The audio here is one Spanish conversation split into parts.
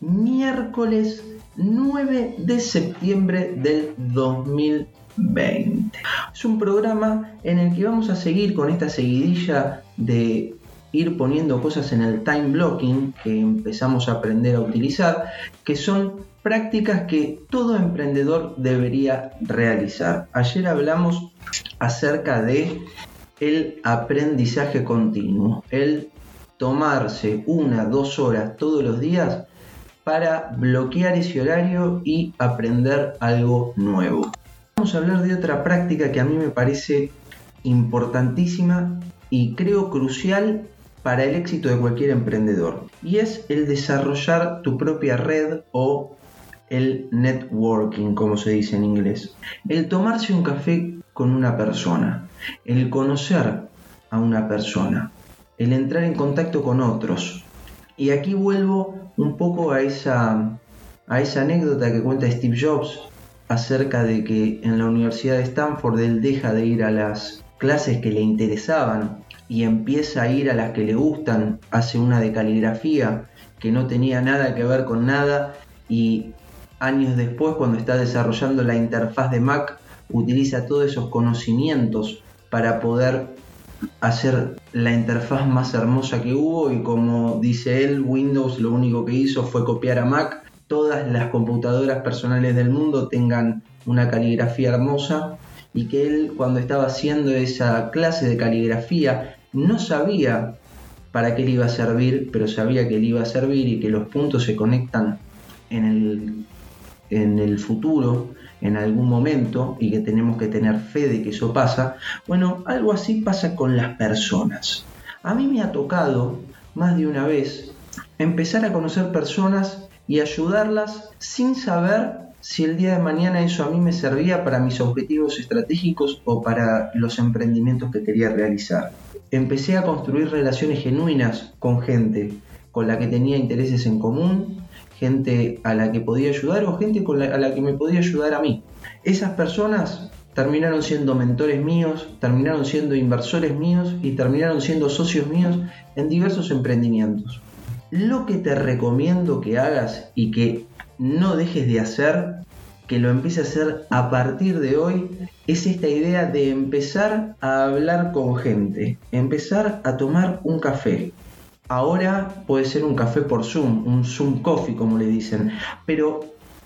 miércoles 9 de septiembre del 2020. Es un programa en el que vamos a seguir con esta seguidilla de ir poniendo cosas en el time blocking que empezamos a aprender a utilizar, que son prácticas que todo emprendedor debería realizar. Ayer hablamos acerca de el aprendizaje continuo, el tomarse una, dos horas todos los días para bloquear ese horario y aprender algo nuevo. Vamos a hablar de otra práctica que a mí me parece importantísima y creo crucial para el éxito de cualquier emprendedor y es el desarrollar tu propia red o el networking como se dice en inglés el tomarse un café con una persona el conocer a una persona el entrar en contacto con otros. Y aquí vuelvo un poco a esa, a esa anécdota que cuenta Steve Jobs acerca de que en la Universidad de Stanford él deja de ir a las clases que le interesaban y empieza a ir a las que le gustan, hace una de caligrafía que no tenía nada que ver con nada y años después cuando está desarrollando la interfaz de Mac utiliza todos esos conocimientos para poder hacer la interfaz más hermosa que hubo y como dice él, Windows lo único que hizo fue copiar a Mac. Todas las computadoras personales del mundo tengan una caligrafía hermosa y que él cuando estaba haciendo esa clase de caligrafía no sabía para qué le iba a servir, pero sabía que le iba a servir y que los puntos se conectan en el, en el futuro en algún momento y que tenemos que tener fe de que eso pasa, bueno, algo así pasa con las personas. A mí me ha tocado más de una vez empezar a conocer personas y ayudarlas sin saber si el día de mañana eso a mí me servía para mis objetivos estratégicos o para los emprendimientos que quería realizar. Empecé a construir relaciones genuinas con gente con la que tenía intereses en común gente a la que podía ayudar o gente a la que me podía ayudar a mí. Esas personas terminaron siendo mentores míos, terminaron siendo inversores míos y terminaron siendo socios míos en diversos emprendimientos. Lo que te recomiendo que hagas y que no dejes de hacer, que lo empieces a hacer a partir de hoy, es esta idea de empezar a hablar con gente, empezar a tomar un café, Ahora puede ser un café por Zoom, un Zoom Coffee como le dicen, pero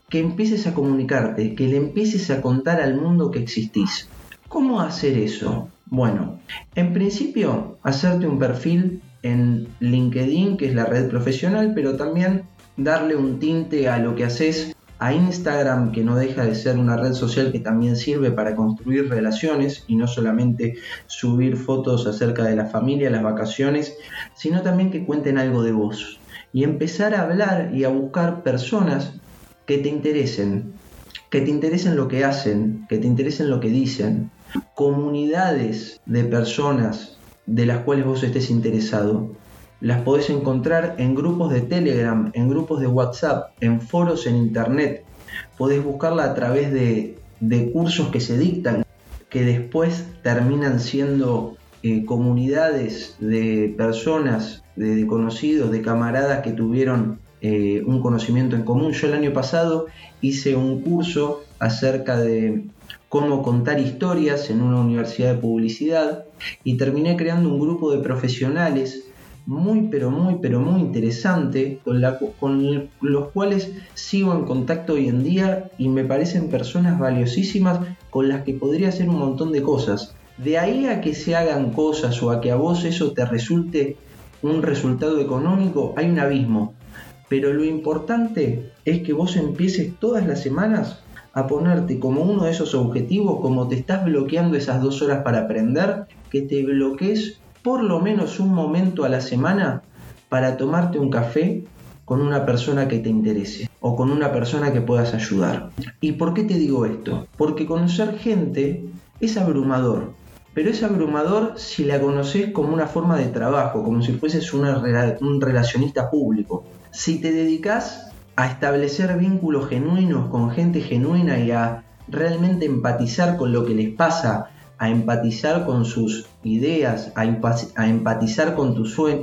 que empieces a comunicarte, que le empieces a contar al mundo que existís. ¿Cómo hacer eso? Bueno, en principio, hacerte un perfil en LinkedIn, que es la red profesional, pero también darle un tinte a lo que haces a Instagram, que no deja de ser una red social que también sirve para construir relaciones y no solamente subir fotos acerca de la familia, las vacaciones, sino también que cuenten algo de vos. Y empezar a hablar y a buscar personas que te interesen, que te interesen lo que hacen, que te interesen lo que dicen, comunidades de personas de las cuales vos estés interesado las podés encontrar en grupos de Telegram, en grupos de WhatsApp, en foros en Internet. Podés buscarla a través de, cursos que se dictan, que después terminan siendo eh, comunidades de personas, de, conocidos, de camaradas que tuvieron eh, un conocimiento en común. Yo el año pasado hice un curso acerca de cómo contar historias en una universidad de publicidad y terminé creando un grupo de profesionales muy pero muy pero muy interesante con, los cuales sigo en contacto hoy en día y me parecen personas valiosísimas con las que podría hacer un montón de cosas. De ahí a que se hagan cosas o a que a vos eso te resulte un resultado económico, hay un abismo. Pero lo importante es que vos empieces todas las semanas a ponerte como uno de esos objetivos, como te estás bloqueando esas dos horas para aprender, que te bloquees por lo menos un momento a la semana para tomarte un café con una persona que te interese o con una persona que puedas ayudar. ¿Y por qué te digo esto? Porque conocer gente es abrumador, pero es abrumador si la conoces como una forma de trabajo, como si fueses un relacionista público. Si te dedicas a establecer vínculos genuinos con gente genuina y a realmente empatizar con lo que les pasa, a empatizar con sus ideas, a, empatizar con,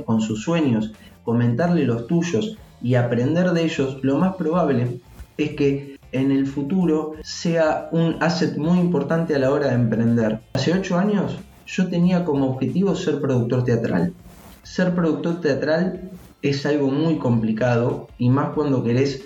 con sus sueños, comentarle los tuyos y aprender de ellos, lo más probable es que en el futuro sea un asset muy importante a la hora de emprender. Hace 8 años yo tenía como objetivo ser productor teatral. Ser productor teatral es algo muy complicado y más cuando querés,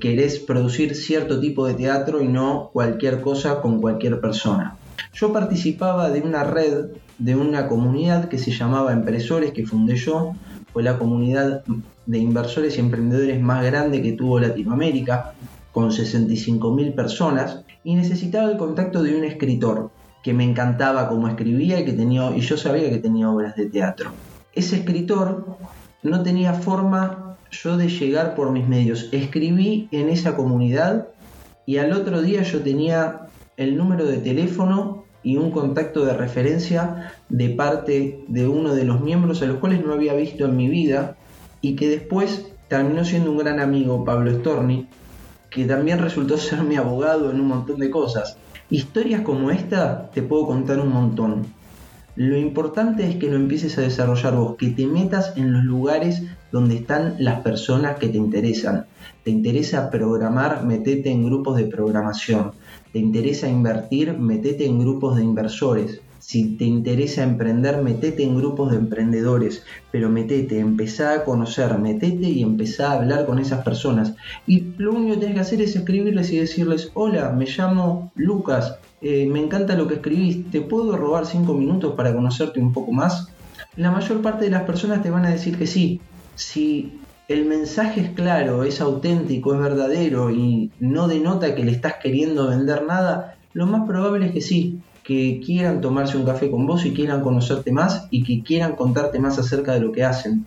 querés producir cierto tipo de teatro y no cualquier cosa con cualquier persona. Yo participaba de una red, de una comunidad que se llamaba Empresores, que fundé yo, fue la comunidad de inversores y emprendedores más grande que tuvo Latinoamérica, con 65.000 personas, y necesitaba el contacto de un escritor que me encantaba cómo escribía y, que tenía, y yo sabía que tenía obras de teatro. Ese escritor no tenía forma yo de llegar por mis medios. Escribí en esa comunidad y al otro día yo tenía el número de teléfono y un contacto de referencia de parte de uno de los miembros a los cuales no había visto en mi vida y que después terminó siendo un gran amigo, Pablo Storni, que también resultó ser mi abogado en un montón de cosas. Historias como esta te puedo contar un montón. Lo importante es que lo empieces a desarrollar vos, que te metas en los lugares donde están las personas que te interesan. Te interesa programar, metete en grupos de programación. Te interesa invertir, metete en grupos de inversores. Si te interesa emprender, metete en grupos de emprendedores, pero metete, empezá a conocer, metete y empezá a hablar con esas personas. Y lo único que tienes que hacer es escribirles y decirles, hola, me llamo Lucas, eh, me encanta lo que escribís, ¿te puedo robar cinco minutos para conocerte un poco más? La mayor parte de las personas te van a decir que sí. Si el mensaje es claro, es auténtico, es verdadero y no denota que le estás queriendo vender nada, lo más probable es que sí, que quieran tomarse un café con vos y quieran conocerte más y que quieran contarte más acerca de lo que hacen.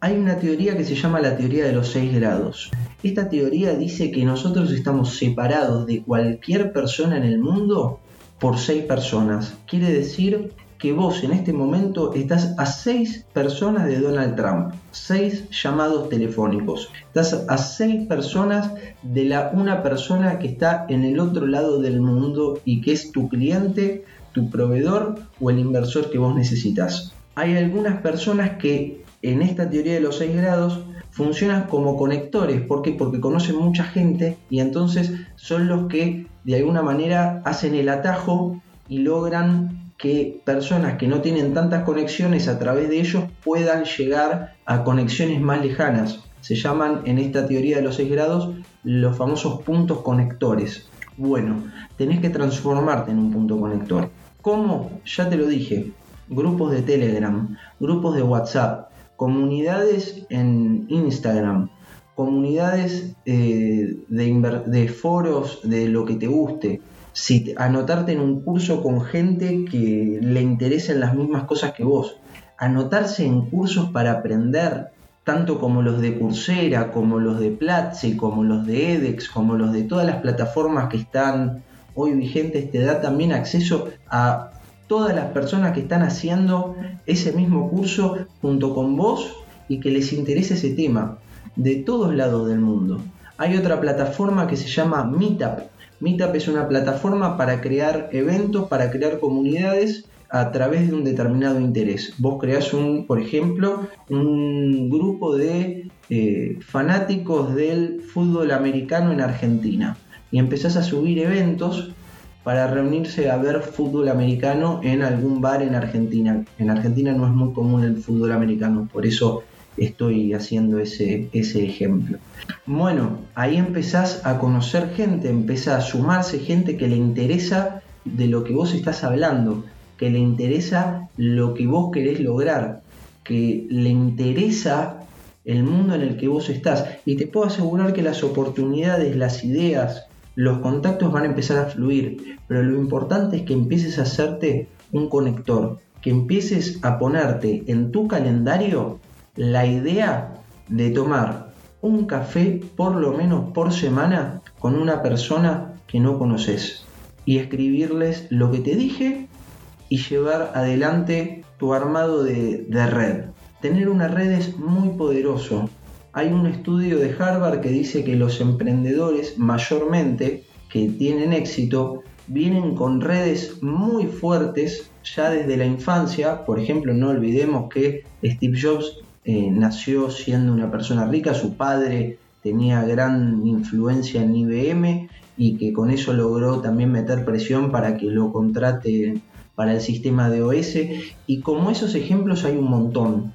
Hay una teoría que se llama la teoría de los seis grados. Esta teoría dice que nosotros estamos separados de cualquier persona en el mundo por seis personas. Quiere decir que vos en este momento estás a seis personas de Donald Trump, seis llamados telefónicos. Estás a seis personas de la una persona que está en el otro lado del mundo y que es tu cliente, tu proveedor o el inversor que vos necesitas. Hay algunas personas que en esta teoría de los seis grados funcionan como conectores. ¿Por qué? Porque conocen mucha gente y entonces son los que de alguna manera hacen el atajo y logran que personas que no tienen tantas conexiones a través de ellos puedan llegar a conexiones más lejanas. Se llaman en esta teoría de los seis grados los famosos puntos conectores. Bueno, tenés que transformarte en un punto conector. ¿Cómo? Ya te lo dije. Grupos de Telegram, grupos de WhatsApp, comunidades en Instagram, comunidades eh, de, foros de lo que te guste. Si, anotarte en un curso con gente que le interesen las mismas cosas que vos. Anotarse en cursos para aprender, tanto como los de Coursera, como los de Platzi, como los de edX, como los de todas las plataformas que están hoy vigentes, te da también acceso a todas las personas que están haciendo ese mismo curso junto con vos y que les interese ese tema de todos lados del mundo. Hay otra plataforma que se llama Meetup. Meetup es una plataforma para crear eventos, para crear comunidades a través de un determinado interés. Vos creás un, por ejemplo, un grupo de eh, fanáticos del fútbol americano en Argentina y empezás a subir eventos para reunirse a ver fútbol americano en algún bar en Argentina. En Argentina no es muy común el fútbol americano, por eso estoy haciendo ese, ese ejemplo. Bueno, ahí empezás a conocer gente, empieza a sumarse gente que le interesa de lo que vos estás hablando, que le interesa lo que vos querés lograr, que le interesa el mundo en el que vos estás. Y te puedo asegurar que las oportunidades, las ideas, los contactos van a empezar a fluir, pero lo importante es que empieces a hacerte un conector, que empieces a ponerte en tu calendario la idea de tomar un café por lo menos por semana con una persona que no conoces y escribirles lo que te dije y llevar adelante tu armado de, red. Tener una red es muy poderoso. Hay un estudio de Harvard que dice que los emprendedores mayormente que tienen éxito vienen con redes muy fuertes ya desde la infancia. Por ejemplo, no olvidemos que Steve Jobs eh, nació siendo una persona rica, su padre tenía gran influencia en IBM y que con eso logró también meter presión para que lo contrate para el sistema de OS. Y como esos ejemplos hay un montón.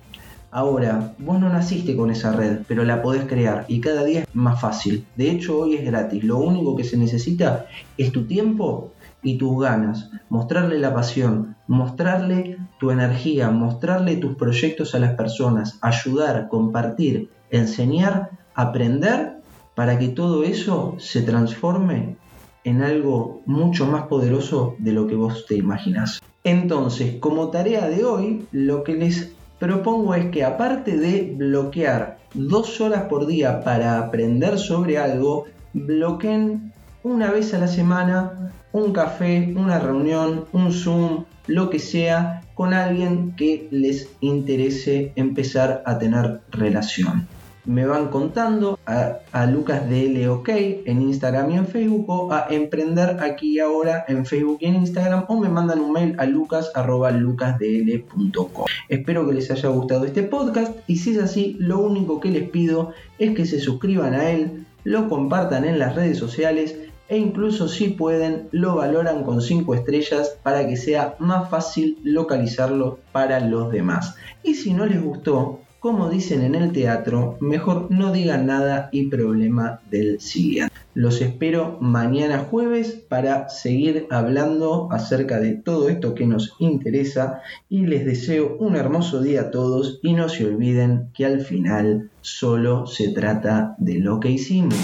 Ahora, vos no naciste con esa red, pero la podés crear y cada día es más fácil. De hecho, hoy es gratis. Lo único que se necesita es tu tiempo y tus ganas. Mostrarle la pasión, mostrarle tu energía, mostrarle tus proyectos a las personas, ayudar, compartir, enseñar, aprender para que todo eso se transforme en algo mucho más poderoso de lo que vos te imaginas. Entonces, como tarea de hoy, lo que les propongo es que aparte de bloquear dos horas por día para aprender sobre algo, bloqueen una vez a la semana un café, una reunión, un Zoom, lo que sea, con alguien que les interese empezar a tener relación me van contando a, a Lucas OK en Instagram y en Facebook o a Emprender aquí y ahora en Facebook y en Instagram o me mandan un mail a lucas.lucasdl.com. Espero que les haya gustado este podcast y si es así, lo único que les pido es que se suscriban a él, lo compartan en las redes sociales e incluso si pueden lo valoran con 5 estrellas para que sea más fácil localizarlo para los demás. Y si no les gustó, como dicen en el teatro, mejor no digan nada y problema del siguiente. Los espero mañana jueves para seguir hablando acerca de todo esto que nos interesa y les deseo un hermoso día a todos y no se olviden que al final solo se trata de lo que hicimos.